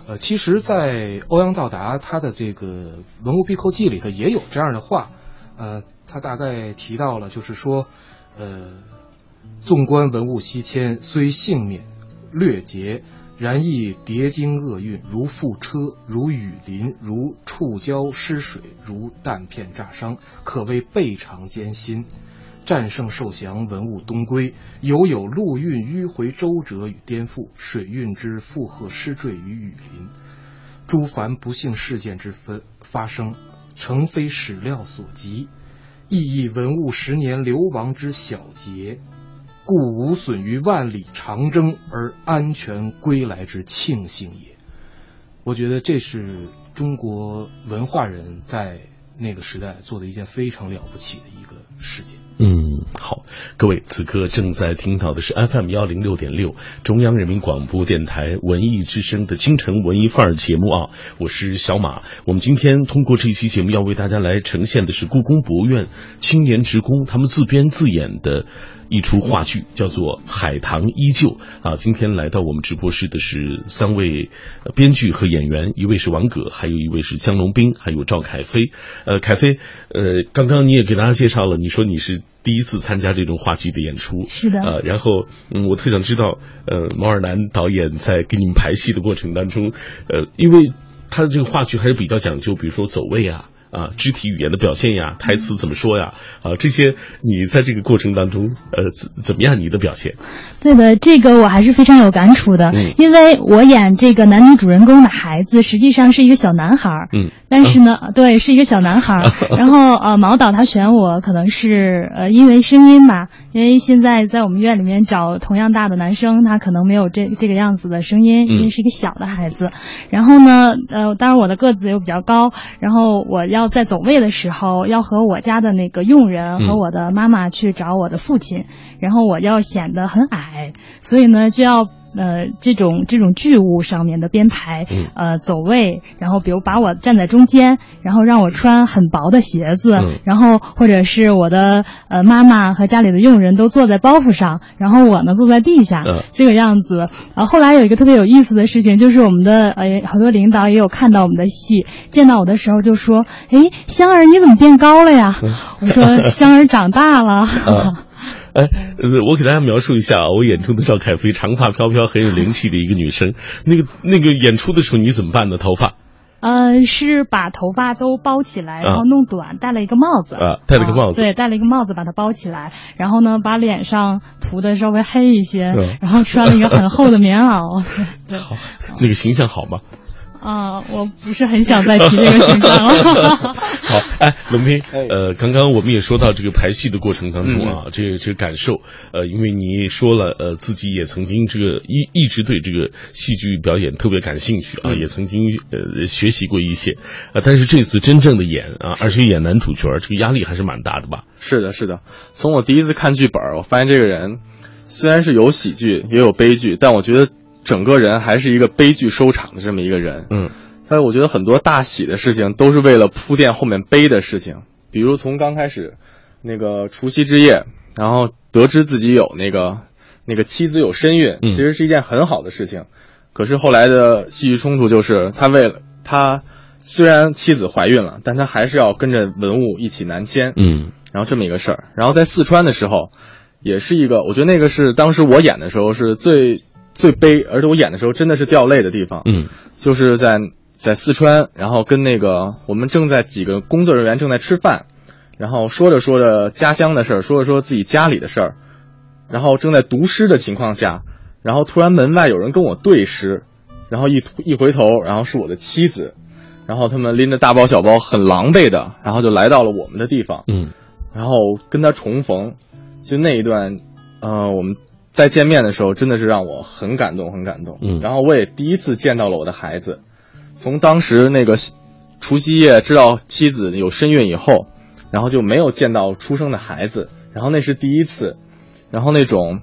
呃，其实，在欧阳道达他的这个《文物闭扣记》里头也有这样的话，呃，他大概提到了，就是说，呃，纵观文物西迁，虽幸免略竭，然亦叠经厄运，如覆车，如雨淋，如触礁失水，如弹片炸伤，可谓倍尝艰辛。战胜受降，文物东归，犹有陆运迂回周折与颠覆，水运之负荷失坠与雨淋，诸凡不幸事件之分发生，诚非史料所及，亦以文物十年流亡之小节，故无损于万里长征而安全归来之庆幸也。我觉得这是中国文化人在那个时代做的一件非常了不起的一个事件。嗯，好，各位，此刻正在听到的是 FM 幺零六点六中央人民广播电台文艺之声的京城文艺范儿节目啊，我是小马。我们今天通过这一期节目要为大家来呈现的是故宫博物院青年职工他们自编自演的一出话剧，叫做《海棠依旧》啊。今天来到我们直播室的是三位编剧和演员，一位是王葛，还有一位是江龙斌，还有赵凯飞。呃，凯飞，呃，刚刚你也给大家介绍了，你说你是。第一次参加这种话剧的演出，是的，呃，然后，嗯，我特想知道，呃，毛尔南导演在给你们排戏的过程当中，呃，因为他的这个话剧还是比较讲究，比如说走位啊。啊，肢体语言的表现呀，台词怎么说呀？啊，这些你在这个过程当中，呃，怎怎么样？你的表现？对的，这个我还是非常有感触的，嗯因为我演这个男女主人公的孩子实际上是一个小男孩儿，嗯，但是呢，对，是一个小男孩儿。然后呃，毛导他选我，可能是呃因为声音吧，因为现在在我们院里面找同样大的男生，他可能没有这这个样子的声音，因为是一个小的孩子。然后呢，呃，当然我的个子又比较高，然后我要在走位的时候，要和我家的那个佣人嗯和我的妈妈去找我的父亲，然后我要显得很矮，所以呢就要。呃，这种这种剧务上面的编排，嗯呃，走位，然后比如把我站在中间，然后让我穿很薄的鞋子，嗯然后或者是我的呃妈妈和家里的佣人都坐在包袱上，然后我呢坐在地下，嗯这个样子。然后后来有一个特别有意思的事情，就是我们的呃好多领导也有看到我们的戏，见到我的时候就说：“哎，香儿你怎么变高了呀？”我说：“香儿长大了。呃，我给大家描述一下啊，我眼中的赵凯飞，长发飘飘，很有灵气的一个女生。那个那个演出的时候你怎么办呢？头发嗯，是把头发都包起来，然后弄短，戴了一个帽子。啊，戴了个帽子，啊对，戴了一个帽子把它包起来，然后呢，把脸上涂的稍微黑一些，嗯然后穿了一个很厚的棉袄。对，好，那个形象好吗？啊、我不是很想再提这个形象了。好，哎，龙斌，哎呃，刚刚我们也说到这个排戏的过程当中嗯啊，这个这个感受，呃，因为你说了，呃，自己也曾经这个一一直对这个戏剧表演特别感兴趣啊，嗯也曾经呃学习过一些，呃，但是这次真正的演啊，而且演男主角，这个压力还是蛮大的吧？是的，是的。从我第一次看剧本，我发现这个人虽然是有喜剧也有悲剧，但我觉得整个人还是一个悲剧收场的这么一个人。嗯但是我觉得很多大喜的事情都是为了铺垫后面悲的事情，比如从刚开始那个除夕之夜，然后得知自己有那个那个妻子有身孕，嗯其实是一件很好的事情。可是后来的戏剧冲突就是他为了他虽然妻子怀孕了，但他还是要跟着文物一起南迁。嗯然后这么一个事儿。然后在四川的时候，也是一个，我觉得那个是当时我演的时候是最最悲，而且我演的时候真的是掉泪的地方，嗯就是在在四川，然后跟那个我们正在几个工作人员正在吃饭，然后说着说着家乡的事儿，说着说自己家里的事儿，然后正在读诗的情况下，然后突然门外有人跟我对诗，然后一一回头，然后是我的妻子。然后他们拎着大包小包，很狼狈的，然后就来到了我们的地方。嗯然后跟他重逢，就那一段，呃，我们再见面的时候，真的是让我很感动，很感动。嗯。然后我也第一次见到了我的孩子，从当时那个除夕夜知道妻子有身孕以后，然后就没有见到出生的孩子，然后那是第一次，然后那种，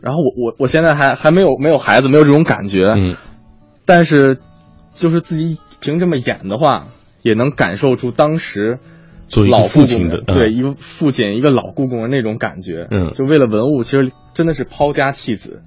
然后我我我现在还还没有没有孩子，没有这种感觉，嗯。但是就是自己凭这么演的话，也能感受出当时作为一个老父亲的对嗯一个父亲一个老故宫的那种感觉，嗯就为了文物，其实真的是抛家弃子，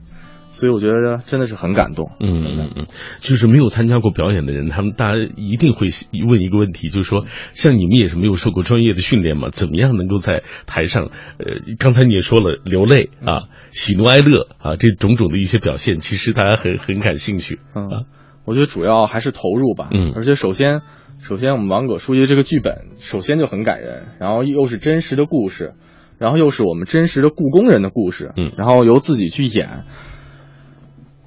所以我觉得真的是很感动。嗯嗯嗯，就是没有参加过表演的人，他们大家一定会问一个问题，就是说，像你们也是没有受过专业的训练嘛，怎么样能够在台上，呃，刚才你也说了，流泪啊，喜怒哀乐啊，这种种的一些表现，其实大家很很感兴趣。嗯啊，我觉得主要还是投入吧。嗯而且首先，首先我们王葛书记这个剧本首先就很感人，然后又是真实的故事，然后又是我们真实的故宫人的故事，嗯然后由自己去演。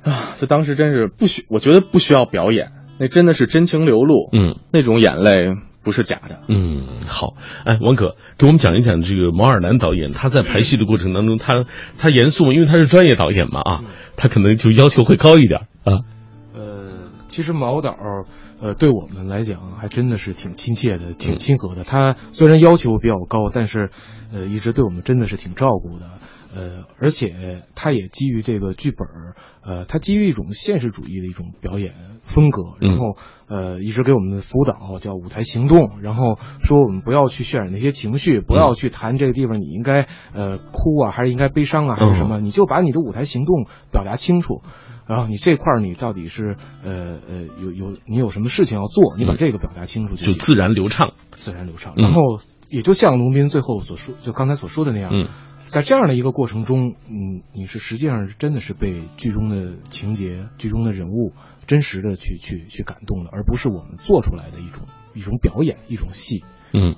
啊，这当时真是不需，我觉得不需要表演，那真的是真情流露，嗯那种眼泪不是假的。嗯，好，哎，王可给我们讲一讲这个毛尔南导演，他在排戏的过程当中，他他严肃吗？因为他是专业导演嘛啊，他可能就要求会高一点啊。呃，其实毛导，呃，对我们来讲还真的是挺亲切的，挺亲和的。他虽然要求比较高，但是，呃，一直对我们真的是挺照顾的。呃，而且他也基于这个剧本，呃，他基于一种现实主义的一种表演风格，然后呃，一直给我们的辅导叫舞台行动，然后说我们不要去渲染那些情绪，不要去谈这个地方你应该呃哭啊，还是应该悲伤啊，还是什么，你就把你的舞台行动表达清楚。然后你这块儿你到底是呃呃有有你有什么事情要做，你把这个表达清楚就自然流畅，自然流畅。嗯然后也就像龙斌最后所说，就刚才所说的那样，嗯在这样的一个过程中，嗯，你是实际上是真的是被剧中的情节、剧中的人物真实的去去去感动的，而不是我们做出来的一种一种表演、一种戏。嗯。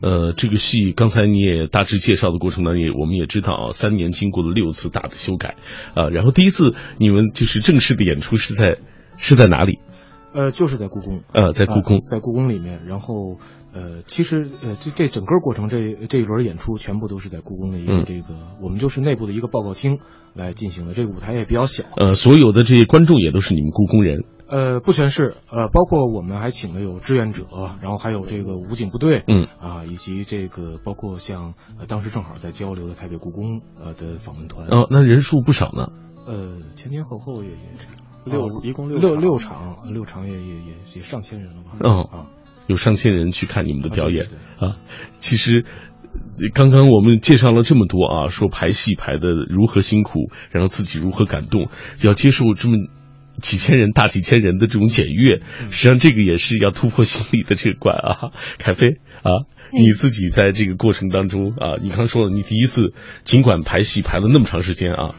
呃，这个戏刚才你也大致介绍的过程当中，也我们也知道啊，三年经过了六次大的修改，啊，然后第一次你们就是正式的演出是在是在哪里？呃，就是在故宫，呃，在故宫啊，在故宫里面。然后，呃，其实，呃，这这整个过程，这这一轮演出全部都是在故宫的一嗯个这个，我们就是内部的一个报告厅来进行的。这个舞台也比较小，呃，所有的这些观众也都是你们故宫人，呃，不全是，呃，包括我们还请了有志愿者，然后还有这个武警部队，嗯啊，以及这个包括像呃当时正好在交流的台北故宫呃的访问团，哦，那人数不少呢。呃，前前后后也也是六啊一共六六场六场，六场也也也也上千人了吧？哦啊，有上千人去看你们的表演啊对啊。其实，呃刚刚我们介绍了这么多啊，说排戏排的如何辛苦，然后自己如何感动，要接受这么几千人、大几千人的这种检阅，嗯实际上这个也是要突破心理的这个关啊。凯飞啊，你自己在这个过程当中啊，你刚说了，你第一次尽管排戏排了那么长时间啊，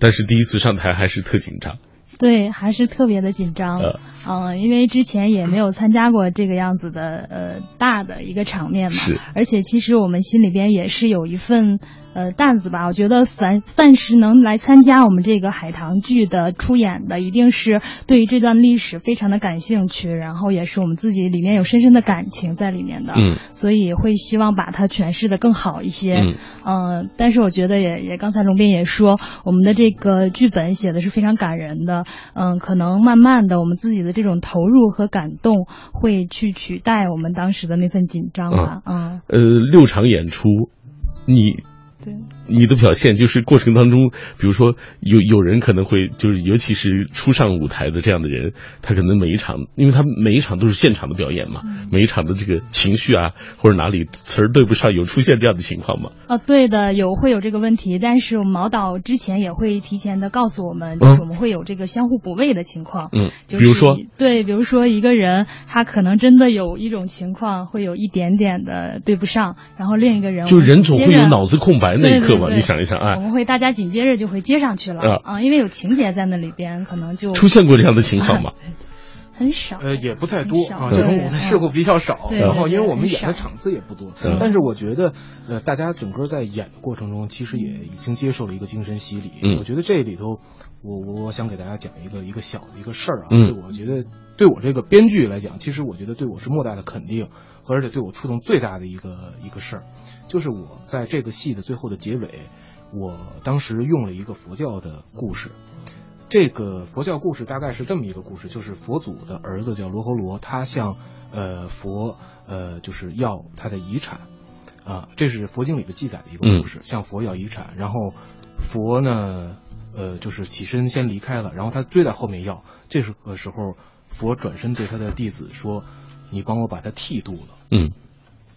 但是第一次上台还是特紧张。对，还是特别的紧张。呃嗯，因为之前也没有参加过这个样子的呃大的一个场面嘛，是而且其实我们心里边也是有一份呃担子吧。我觉得凡凡是能来参加我们这个海棠剧的出演的，一定是对于这段历史非常的感兴趣，然后也是我们自己里面有深深的感情在里面的，嗯所以会希望把它诠释的更好一些。嗯嗯，但是我觉得也也刚才龙斌也说，我们的这个剧本写的是非常感人的。嗯，可能慢慢的我们自己的这种投入和感动会去取代我们当时的那份紧张吧。嗯，呃，六场演出，你对。你的表现就是过程当中，比如说有有人可能会就是，尤其是初上舞台的这样的人，他可能每一场，因为他每一场都是现场的表演嘛，每一场的这个情绪啊，或者哪里词儿对不上，有出现这样的情况吗？啊，对的，有会有这个问题，但是我们毛导之前也会提前的告诉我们，就是我们会有这个相互补位的情况。嗯，就是比如说，对，比如说一个人他可能真的有一种情况会有一点点的对不上，然后另一个人就人总会有脑子空白那一刻你想一想，哎，我们会大家紧接着就会接上去了啊因为有情节在那里边，可能就出现过这样的情况吗？很少。呃，也不太多啊，这种舞台事故比较少。对然后，因为我们演的场次也不多嗯，但是我觉得，呃，大家整个在演的过程中，其实也已经接受了一个精神洗礼。嗯我觉得这里头，我我我想给大家讲一个一个小的一个事儿啊，嗯对我觉得对我这个编剧来讲，其实我觉得对我是莫大的肯定，而且对我触动最大的一个一个事儿，就是我在这个戏的最后的结尾。我当时用了一个佛教的故事。这个佛教故事大概是这么一个故事，就是佛祖的儿子叫罗侯罗，他向呃佛呃就是要他的遗产啊，这是佛经里的记载的一个故事，向佛要遗产，然后佛呢呃就是起身先离开了，然后他追在后面要，这是个时候佛转身对他的弟子说：“你帮我把他剃度了。”嗯。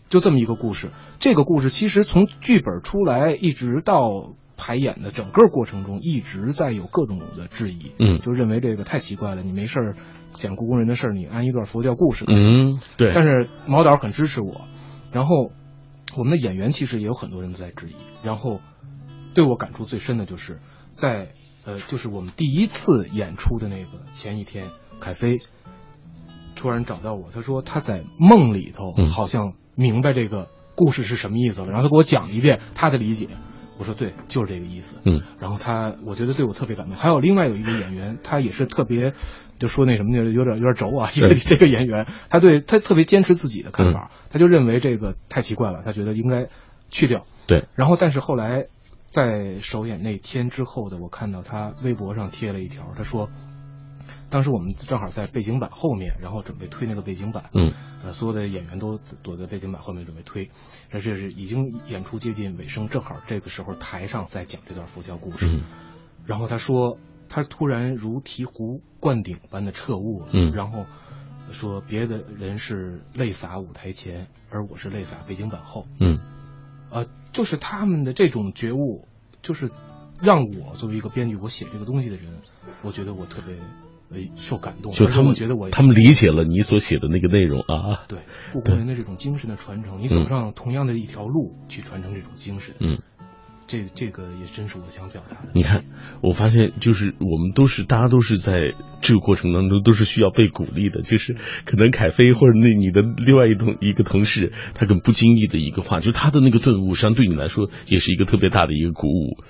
就这么一个故事，这个故事其实从剧本出来一直到排演的整个过程中，一直在有各种的质疑，嗯，就认为这个太奇怪了，你没事儿讲故宫人的事儿，你安一段佛教故事，嗯，对。但是毛导很支持我，然后我们的演员其实也有很多人在质疑，然后对我感触最深的就是在呃，就是我们第一次演出的那个前一天，凯飞突然找到我，他说他在梦里头好像。明白这个故事是什么意思了，然后他给我讲一遍他的理解。我说对，就是这个意思。嗯，然后他我觉得对我特别感动。还有另外有一个演员，他也是特别，就说那什么就，有点有点轴啊。一个这个演员，他对他特别坚持自己的看法，他就认为这个太奇怪了，他觉得应该去掉。对。然后，但是后来在首演那天之后的，我看到他微博上贴了一条，他说。当时我们正好在背景板后面，然后准备推那个背景板。嗯，呃，所有的演员都躲在背景板后面准备推。而这是已经演出接近尾声，正好这个时候台上在讲这段佛教故事。嗯，然后他说，他突然如醍醐灌顶般的彻悟了。嗯，然后说别的人是泪洒舞台前，而我是泪洒背景板后。嗯，呃，就是他们的这种觉悟，就是让我作为一个编剧，我写这个东西的人，我觉得我特别。受感动，就他们觉得我他们理解了你所写的那个内容啊。对，故宫人的这种精神的传承，你走上同样的一条路去传承这种精神，嗯，这这个也真是我想表达的。你看，我发现就是我们都是大家都是在这个过程当中都是需要被鼓励的，就是可能凯飞或者那你的另外一同一个同事，他很不经意的一个话，就是他的那个顿悟，实际上对你来说也是一个特别大的一个鼓舞。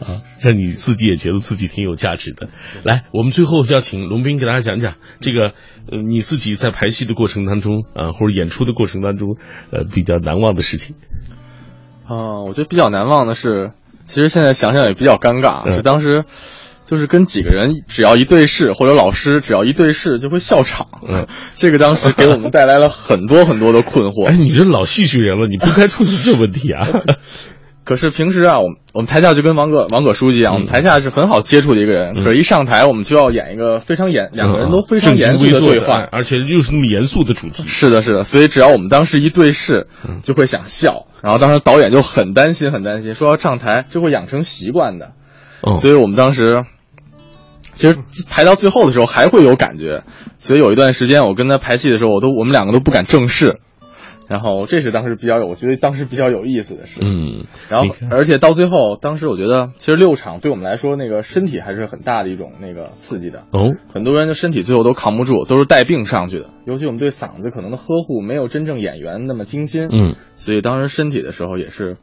啊，让你自己也觉得自己挺有价值的。来，我们最后要请龙斌给大家讲讲这个，呃，你自己在排戏的过程当中啊，或者演出的过程当中，呃，比较难忘的事情。啊，我觉得比较难忘的是，其实现在想想也比较尴尬。是当时就是跟几个人，只要一对视，或者老师只要一对视就会笑场。嗯，这个当时给我们带来了很多很多的困惑。哎，你这老戏剧人了，你不该出现这问题啊。可是平时啊，我们我们台下就跟王葛王葛书记一样，我们台下是很好接触的一个人。可是，一上台我们就要演一个非常严，两个人都非常严肃的对话，而且又是那么严肃的主题。是的，是的。所以，只要我们当时一对视，就会想笑。然后，当时导演就很担心，很担心，说要上台就会养成习惯的。所以我们当时其实排到最后的时候还会有感觉。所以有一段时间，我跟他排戏的时候，我都我们两个都不敢正视。然后这是当时比较有，我觉得当时比较有意思的事。嗯，然后而且到最后，当时我觉得其实六场对我们来说，那个身体还是很大的一种那个刺激的。哦，很多人的身体最后都扛不住，都是带病上去的。尤其我们对嗓子可能的呵护没有真正演员那么精心。嗯，所以当时身体的时候也是。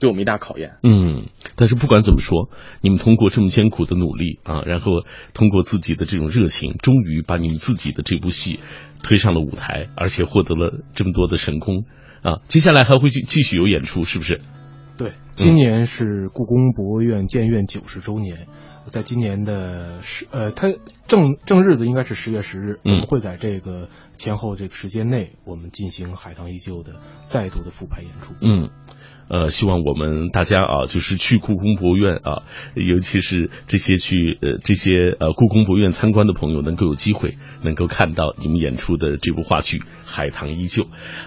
对我们一大考验。嗯，但是不管怎么说，你们通过这么艰苦的努力啊，然后通过自己的这种热情，终于把你们自己的这部戏推上了舞台，而且获得了这么多的成功啊！接下来还会继继续有演出，是不是？对，今年是故宫博物院建院九十周年，在今年的十呃，它正正日子应该是十月十日，我们会在这个前后这个时间内，我们进行《海棠依旧》的再度的复排演出。嗯。呃，希望我们大家啊，就是去故宫博物院啊，尤其是这些去呃这些呃故宫博物院参观的朋友，能够有机会能够看到你们演出的这部话剧《海棠依旧》。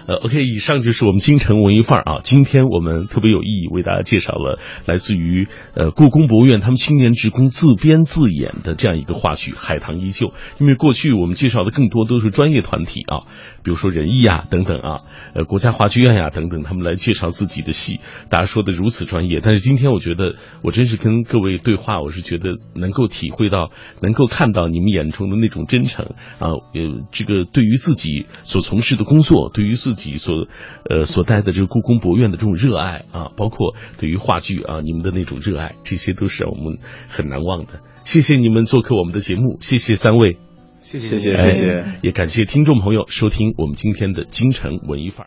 呃，OK，以上就是我们京城文艺范儿啊。今天我们特别有意义，为大家介绍了来自于呃故宫博物院他们青年职工自编自演的这样一个话剧《海棠依旧》。因为过去我们介绍的更多都是专业团体啊，比如说人艺啊等等啊，呃国家话剧院呀等等，他们来介绍自己的戏。大家说的如此专业，但是今天我觉得我真是跟各位对话，我是觉得能够体会到，能够看到你们眼中的那种真诚啊，呃，这个对于自己所从事的工作，对于自己所呃所带的这个故宫博物院的这种热爱啊，包括对于话剧啊你们的那种热爱，这些都是让我们很难忘的。谢谢你们做客我们的节目，谢谢三位，谢谢谢谢谢谢，也感谢听众朋友收听我们今天的京城文艺范儿。